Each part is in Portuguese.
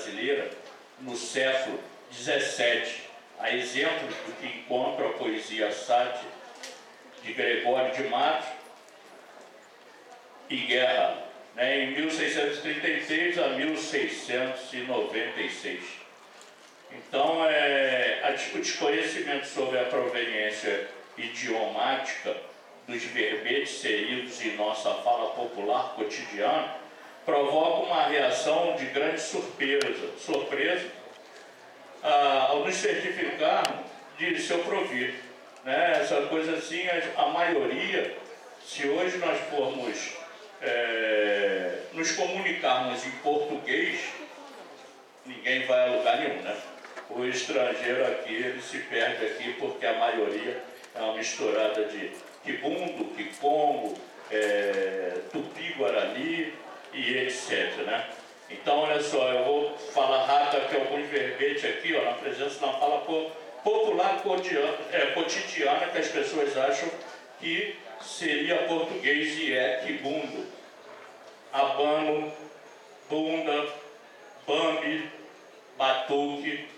brasileira no século XVII, a exemplo do que encontra a poesia sátira de Gregório de Matos e Guerra, né, em 1636 a 1696. Então, é, o desconhecimento sobre a proveniência idiomática dos verbetes seridos em nossa fala popular cotidiana provoca uma reação de grande surpresa, surpresa ah, ao nos certificarmos de seu provir. Né? Essa coisa assim, a, a maioria, se hoje nós formos é, nos comunicarmos em português, ninguém vai a lugar nenhum, né? O estrangeiro aqui, ele se perde aqui porque a maioria é uma misturada de quibundo, quicongo, é, tupi-guarani e etc, né? Então, olha só, eu vou falar rápido aqui alguns verbetes aqui, ó, na presença da fala popular é, cotidiana que as pessoas acham que seria português e é quibundo. Abano, bunda, bambi, batuque,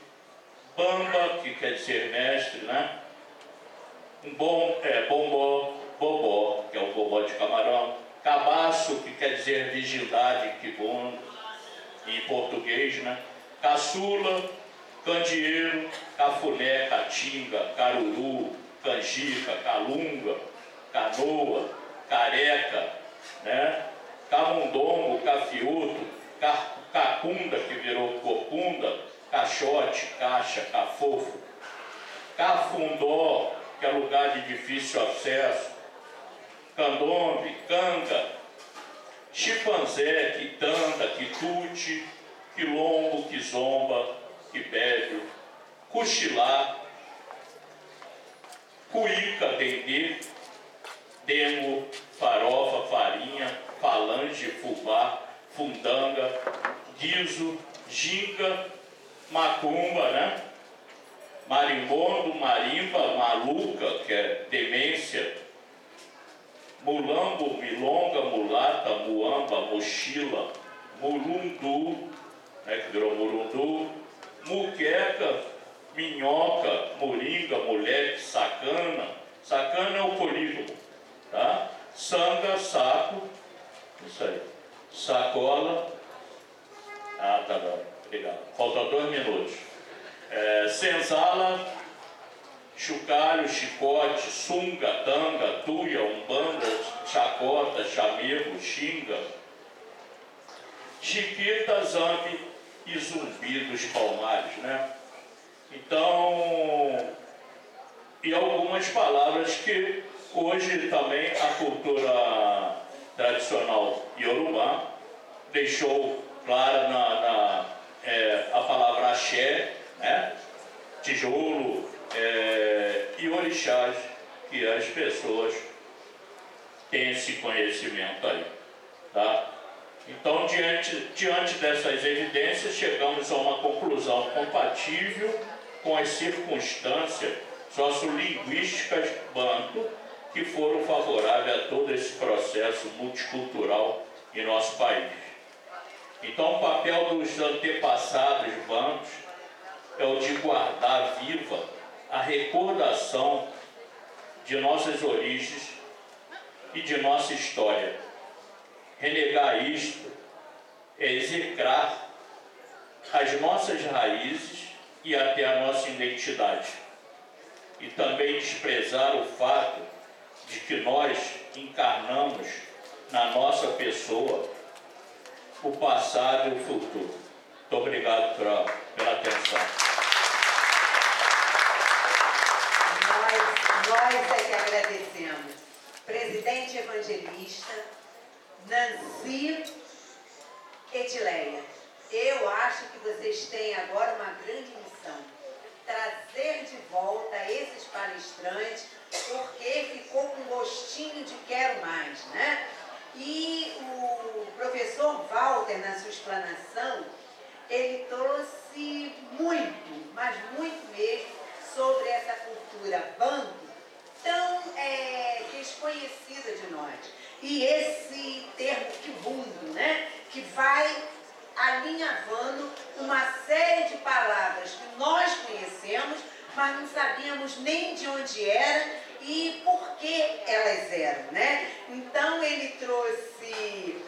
bamba, que quer dizer mestre, né? Um bom, é, bombó, bobó, que é o bobó de camarão, cabaço, que quer dizer virgindade, quibundo, em português, né? Caçula, candeeiro, cafuné, catinga, caruru, canjica, calunga, canoa, careca, né? camundongo, cafiuto, cacunda, que virou corcunda, caixote, caixa, cafofo, cafundó, que é lugar de difícil acesso, candombe, canga, chimpanzé, quitanda, quitute, quilombo, quizomba, quibélio, cochilar, cuíca, dendê, demo, farofa, farinha, falange, fubá, fundanga, guiso, ginga, macumba, né? Marimbondo, marimba, maluca, que é demência, mulambo, milonga, mulata, muamba, mochila, murundu, né, que virou murundu, muqueca, minhoca, moringa, moleque, sacana, sacana é o polígono, tá? Sanga, saco, isso aí, sacola, ah, tá bom, obrigado, falta dois minutos, é, senzala, chocalho, chicote, sunga, tanga, tuia, umbanda, chacota, chamego, xinga, chiquita, zambi e zumbi dos palmares, né? Então, e algumas palavras que hoje também a cultura tradicional iorubá deixou clara na, na é, a palavra axé, né? tijolo é, e orixás, que as pessoas têm esse conhecimento aí. Tá? Então, diante, diante dessas evidências, chegamos a uma conclusão compatível com as circunstâncias sociolinguísticas banto que foram favoráveis a todo esse processo multicultural em nosso país. Então, o papel dos antepassados bancos é o de guardar viva a recordação de nossas origens e de nossa história. Renegar isto é execrar as nossas raízes e até a nossa identidade. E também desprezar o fato de que nós encarnamos na nossa pessoa o passado e o futuro. Muito obrigado pela, pela atenção. Nós, é que agradecemos. Presidente Evangelista, Nancy Edileia. Eu acho que vocês têm agora uma grande missão. Trazer de volta esses palestrantes, porque ficou com gostinho de quero mais, né? E o professor Walter, na sua explanação, ele trouxe muito, mas muito mesmo, sobre essa cultura banto tão é, desconhecida de nós. E esse termo que bundo, né? Que vai alinhavando uma série de palavras que nós conhecemos, mas não sabíamos nem de onde era e por que elas eram, né? Então ele trouxe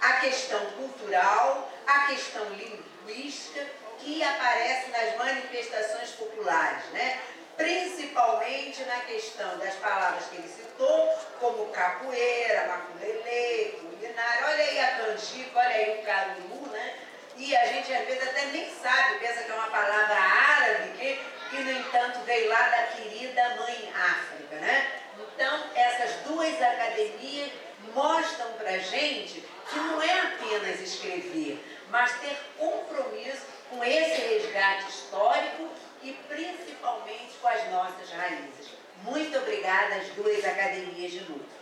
a questão cultural, a questão linguística que aparece nas manifestações populares, né? Principalmente na questão das palavras que ele citou, como capoeira, maculelê, culinária, olha aí a canjica, olha aí o caruru, né? E a gente às vezes até nem sabe, pensa que é uma palavra árabe, que, que no entanto veio lá da querida mãe África, né? Então, essas duas academias mostram pra gente que não é apenas escrever, mas ter compromisso com esse resgate histórico e principalmente nossas raízes. Muito obrigada às duas academias de luta.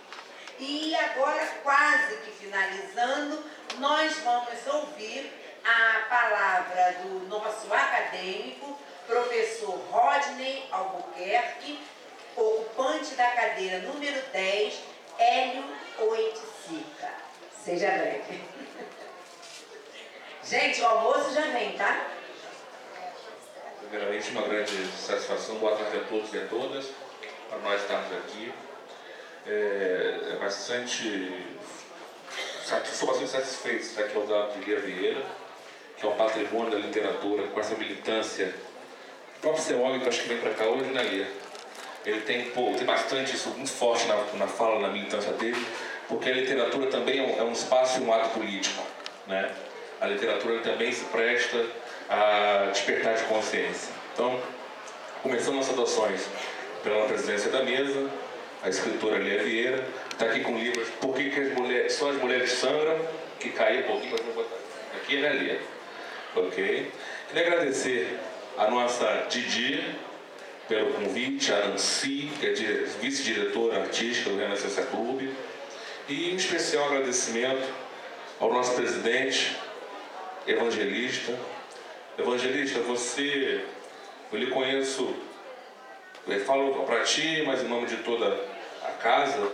E agora, quase que finalizando, nós vamos ouvir a palavra do nosso acadêmico, professor Rodney Albuquerque, ocupante da cadeira número 10, Hélio Oiticica. Seja breve. Gente, o almoço já vem, tá? Primeiramente, uma grande satisfação. Boa tarde a todos e a todas, para nós estarmos aqui. É, é bastante. Sou bastante satisfeito de estar aqui ao lado de Lia Vieira, que é um patrimônio da literatura, com essa militância. O próprio Seólico, acho que vem para cá hoje, né, Lia? Ele tem, pô, tem bastante isso muito forte na, na fala, na militância dele, porque a literatura também é um, é um espaço e um ato político. Né? A literatura também se presta a despertar de consciência. Então, começando nossas adoções pela presidência da mesa, a escritora Lia Vieira, está aqui com livros Por que, que as mulheres, só as mulheres sangram, que caiu um pouquinho, mas vou botar aqui, né, Lia? Ok? Queria agradecer a nossa Didi pelo convite, a Nancy, que é vice-diretora artística do Renascença Clube, e um especial agradecimento ao nosso presidente, evangelista, Evangelista, você, eu lhe conheço, eu falo para ti, mas em nome de toda a casa,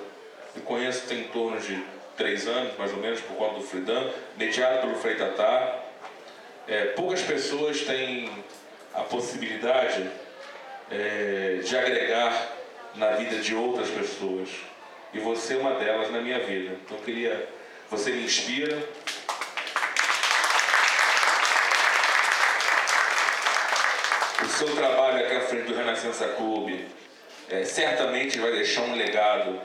me conheço tem em torno de três anos, mais ou menos, por conta do Fridan, mediado pelo Frei Tatá. É, poucas pessoas têm a possibilidade é, de agregar na vida de outras pessoas. E você é uma delas na minha vida. Então eu queria, você me inspira, seu trabalho aqui à frente do Renascença Clube é, certamente vai deixar um legado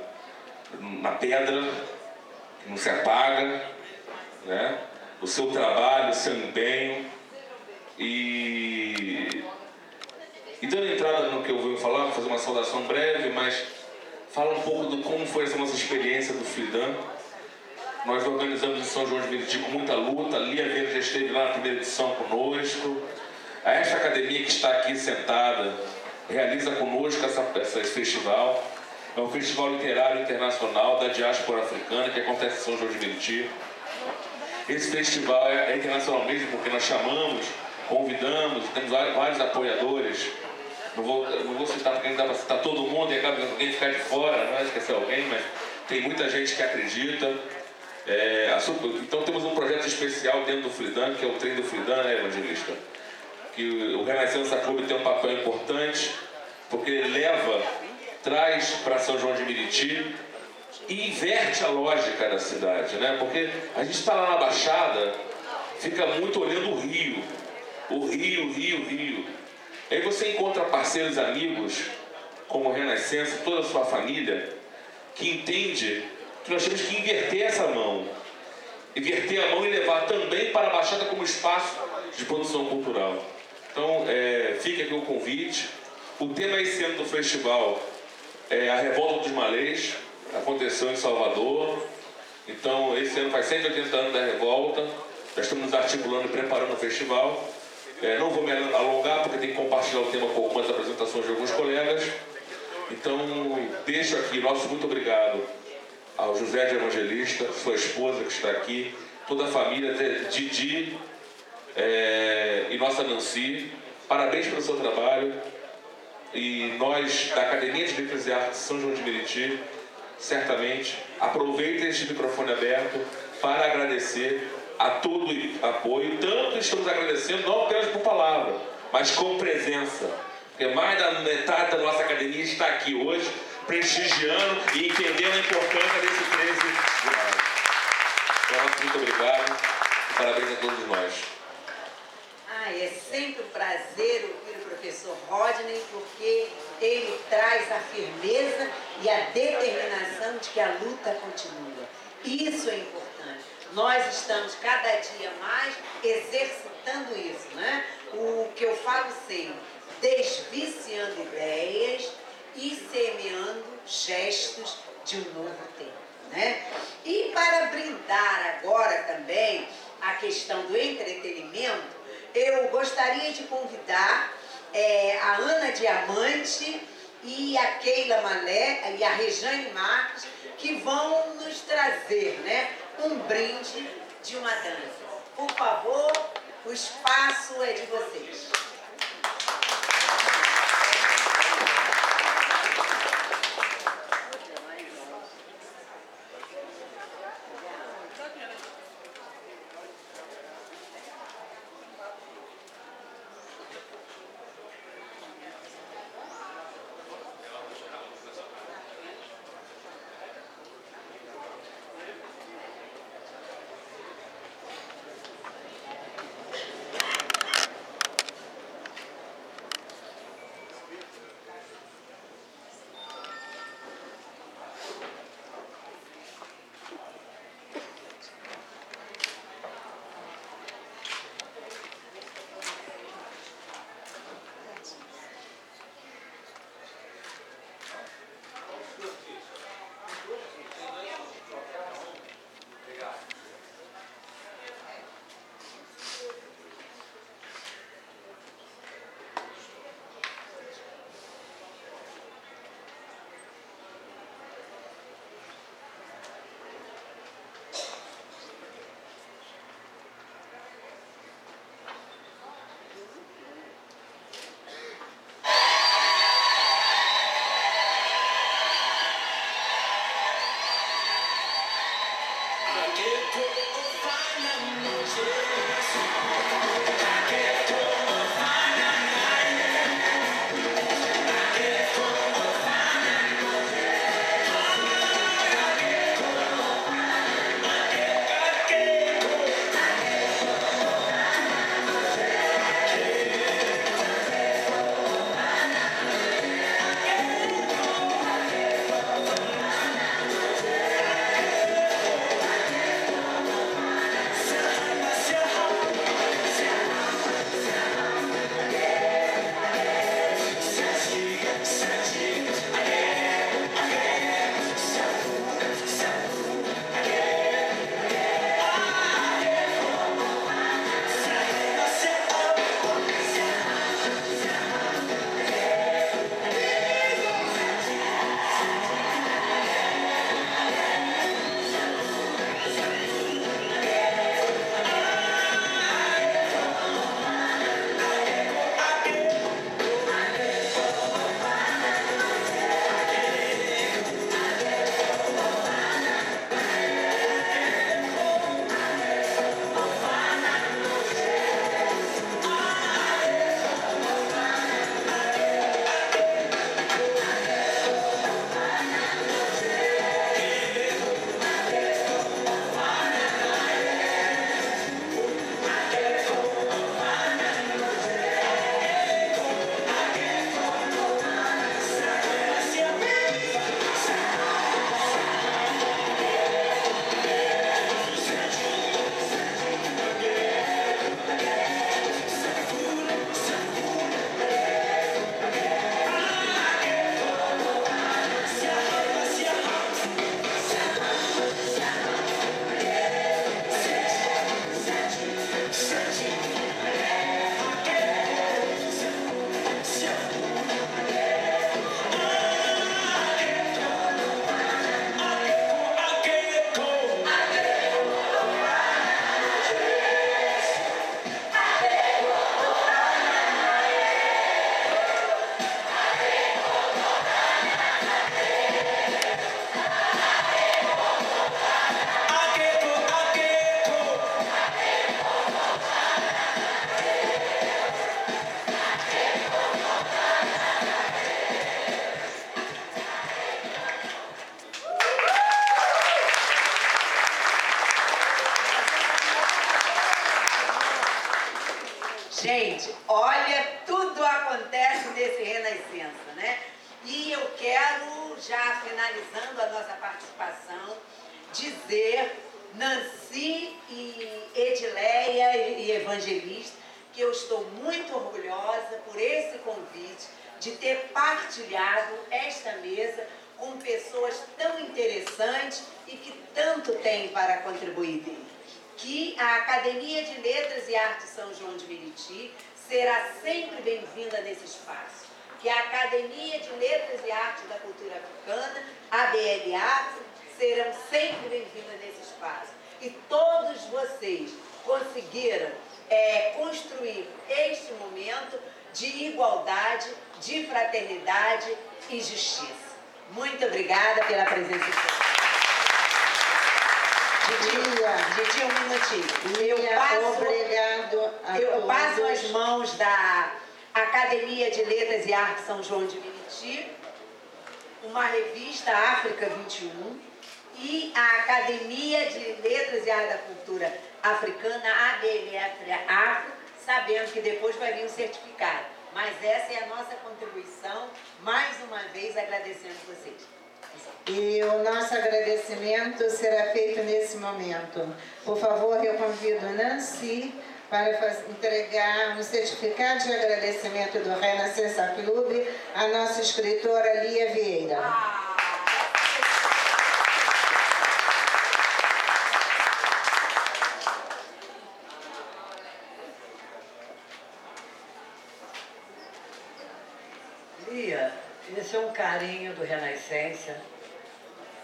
na pedra, que não se apaga, né? o seu trabalho, o seu empenho. E, e dando entrada no que eu vou falar, vou fazer uma saudação breve, mas fala um pouco do como foi essa nossa experiência do Fridan. Nós organizamos em São João de Meriti com muita luta, a Lia Verde já esteve lá na primeira edição conosco. A esta academia que está aqui sentada realiza conosco essa, essa, esse festival. É um festival literário internacional da diáspora africana que acontece em São João de Meriti. Esse festival é, é internacional mesmo porque nós chamamos, convidamos, temos vários apoiadores. Não vou, não vou citar porque não dá para citar todo mundo e acaba alguém ficar de fora, não é esquecer alguém, mas tem muita gente que acredita. É, então temos um projeto especial dentro do Fridan, que é o trem do Fridan, né, Evangelista? Que o Renascença Clube tem um papel importante, porque ele leva, traz para São João de Meriti e inverte a lógica da cidade, né? Porque a gente está lá na Baixada, fica muito olhando o rio, o rio, rio, rio. Aí você encontra parceiros amigos, como Renascença, toda a sua família, que entende que nós temos que inverter essa mão. Inverter a mão e levar também para a Baixada como espaço de produção cultural. Então, é, fica aqui o convite. O tema esse ano do festival é a Revolta dos Malês, aconteceu em Salvador. Então, esse ano faz 180 anos da revolta. Já estamos articulando e preparando o festival. É, não vou me alongar porque tem que compartilhar o tema com algumas apresentações de alguns colegas. Então, deixo aqui nosso muito obrigado ao José de Evangelista, sua esposa que está aqui, toda a família, Didi, é, e nossa Nancy. Parabéns pelo seu trabalho. E nós, da Academia de Letras e Artes São João de Meriti, certamente aproveitem este microfone aberto para agradecer a todo o apoio. Tanto estamos agradecendo, não apenas por palavra, mas com presença. Porque mais da metade da nossa academia está aqui hoje, prestigiando e entendendo a importância desse 13 de maio. Então, muito obrigado. Parabéns a todos nós. Sempre um prazer ouvir o professor Rodney, porque ele traz a firmeza e a determinação de que a luta continua. Isso é importante. Nós estamos cada dia mais exercitando isso, né? O que eu falo sempre, desviciando ideias e semeando gestos de um novo tempo, né? E para brindar agora também a questão do entretenimento, eu gostaria de convidar é, a Ana Diamante e a Keila Malé e a Rejane Marques, que vão nos trazer né, um brinde de uma dança. Por favor, o espaço é de vocês. Finally. I can't go. E eu quero, já finalizando a nossa participação, dizer, Nancy e Edileia e Evangelista, que eu estou muito orgulhosa por esse convite, de ter partilhado esta mesa com pessoas tão interessantes e que tanto têm para contribuir. Que a Academia de Letras e Artes São João de Meriti será sempre bem-vinda nesse espaço que a Academia de Letras e Artes da Cultura Africana, a BLA, serão sempre bem-vindas nesse espaço. E todos vocês conseguiram é, construir este momento de igualdade, de fraternidade e justiça. Muito obrigada pela presença de todos. Didi, um minutinho. Eu passo, Obrigado eu todos. passo as mãos da Academia de Letras e Artes São João de Meriti, uma revista África 21 e a Academia de Letras e Artes da Cultura Africana, ABLF Afro, sabendo que depois vai vir um certificado. Mas essa é a nossa contribuição, mais uma vez agradecendo vocês. E o nosso agradecimento será feito nesse momento. Por favor, eu convido Nancy para faz, entregar um certificado de agradecimento do Renascença Clube à nossa escritora Lia Vieira. Lia, esse é um carinho do Renascença,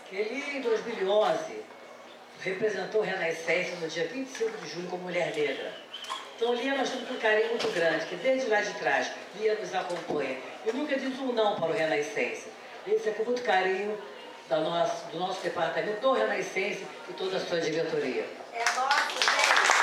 que ele em 2011 representou o Renascença no dia 25 de julho como mulher negra. Então Lia nós temos um carinho muito grande, que desde lá de trás Lia nos acompanha. E nunca diz um não para o Renascença. Esse é com muito carinho do nosso, do nosso departamento, do Renascença e toda a sua diretoria. É nosso, gente.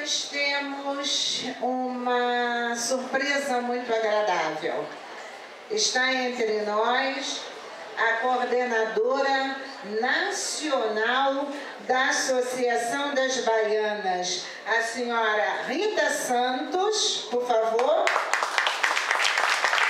Nós temos uma surpresa muito agradável. Está entre nós a coordenadora nacional da Associação das Baianas, a senhora Rita Santos, por favor.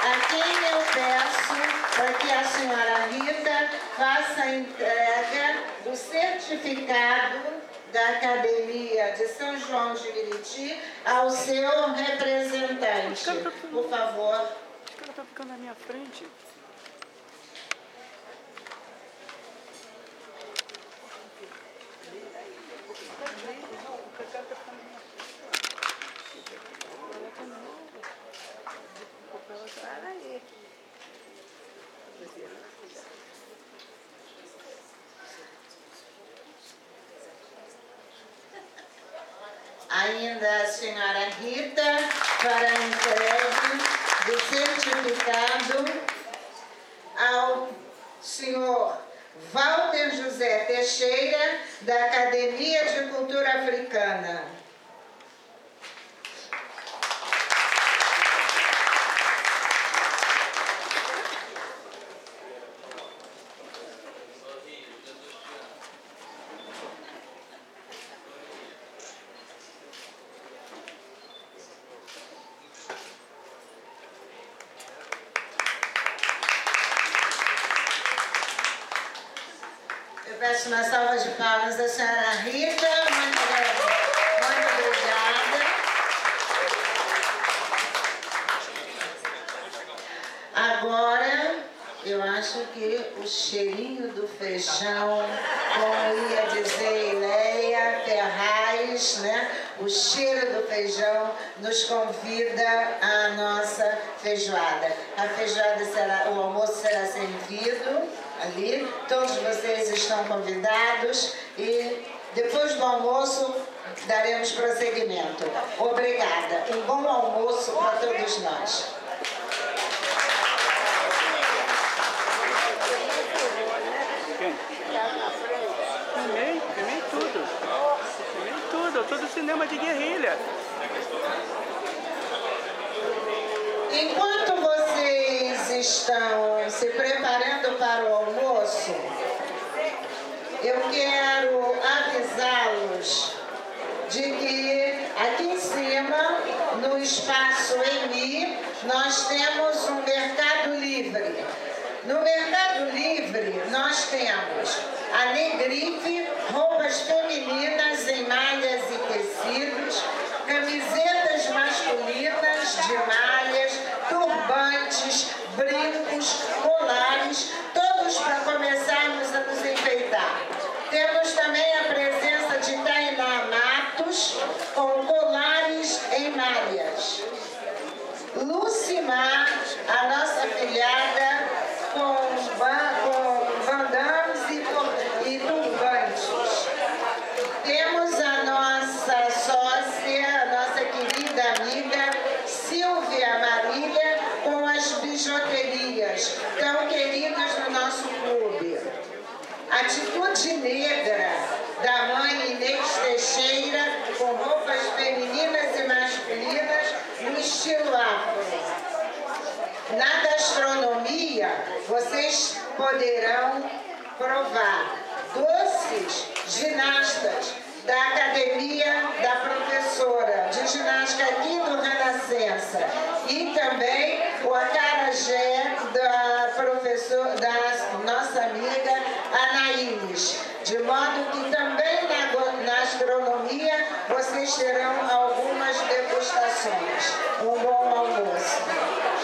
A quem eu peço para que a senhora Rita faça a entrega do certificado da Academia de São João de Meriti ao seu representante. Por favor. Acho que ela tá ficando na minha frente. Ainda a senhora Rita para a entrega do certificado ao senhor Walter José Teixeira, da Academia de Cultura Africana. Peço uma salva de palmas à senhora Rita. Muito, muito obrigada. Agora, eu acho que o cheirinho do feijão, como ia dizer Ileia Ferraz, né? O cheiro do feijão nos convida à nossa feijoada. A feijoada será, o almoço será servido ali. Todos vocês estão convidados e depois do almoço daremos prosseguimento. Obrigada. Um bom almoço para todos nós. Filmei, filmei tudo. Filmei tudo, todo cinema de guerrilha. Enquanto vocês estão se preparando para o almoço, eu quero avisá-los de que aqui em cima, no espaço EMI, nós temos um mercado livre. No Mercado Livre, nós temos a Negrife, roupas femininas em malhas e tecidos, camisetas masculinas de malhas, turbantes, brincos, colares, todos para começarmos na gastronomia vocês poderão provar doces ginastas da academia da professora de ginástica aqui do Renascença e também o acarajé da professora da nossa amiga Anaínes, de modo que também na, na astronomia vocês terão algumas degustações. Um bom almoço.